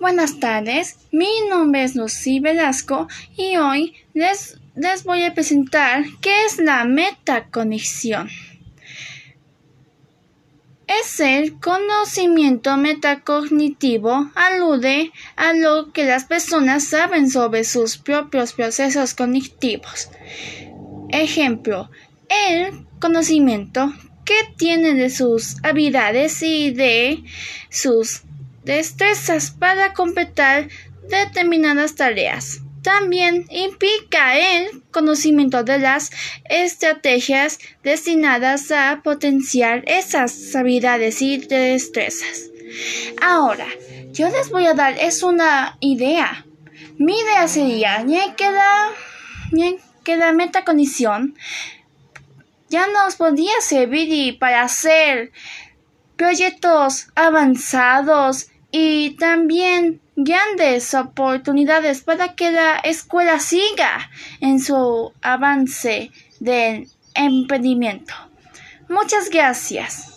Buenas tardes, mi nombre es Lucy Velasco y hoy les, les voy a presentar qué es la metacognición. Es el conocimiento metacognitivo alude a lo que las personas saben sobre sus propios procesos cognitivos. Ejemplo, el conocimiento que tiene de sus habilidades y de sus destrezas para completar determinadas tareas. También implica el conocimiento de las estrategias destinadas a potenciar esas habilidades y destrezas. Ahora, yo les voy a dar es una idea. Mi idea sería que la, que la metacognición ya nos podía servir para hacer proyectos avanzados y también grandes oportunidades para que la escuela siga en su avance de emprendimiento. Muchas gracias.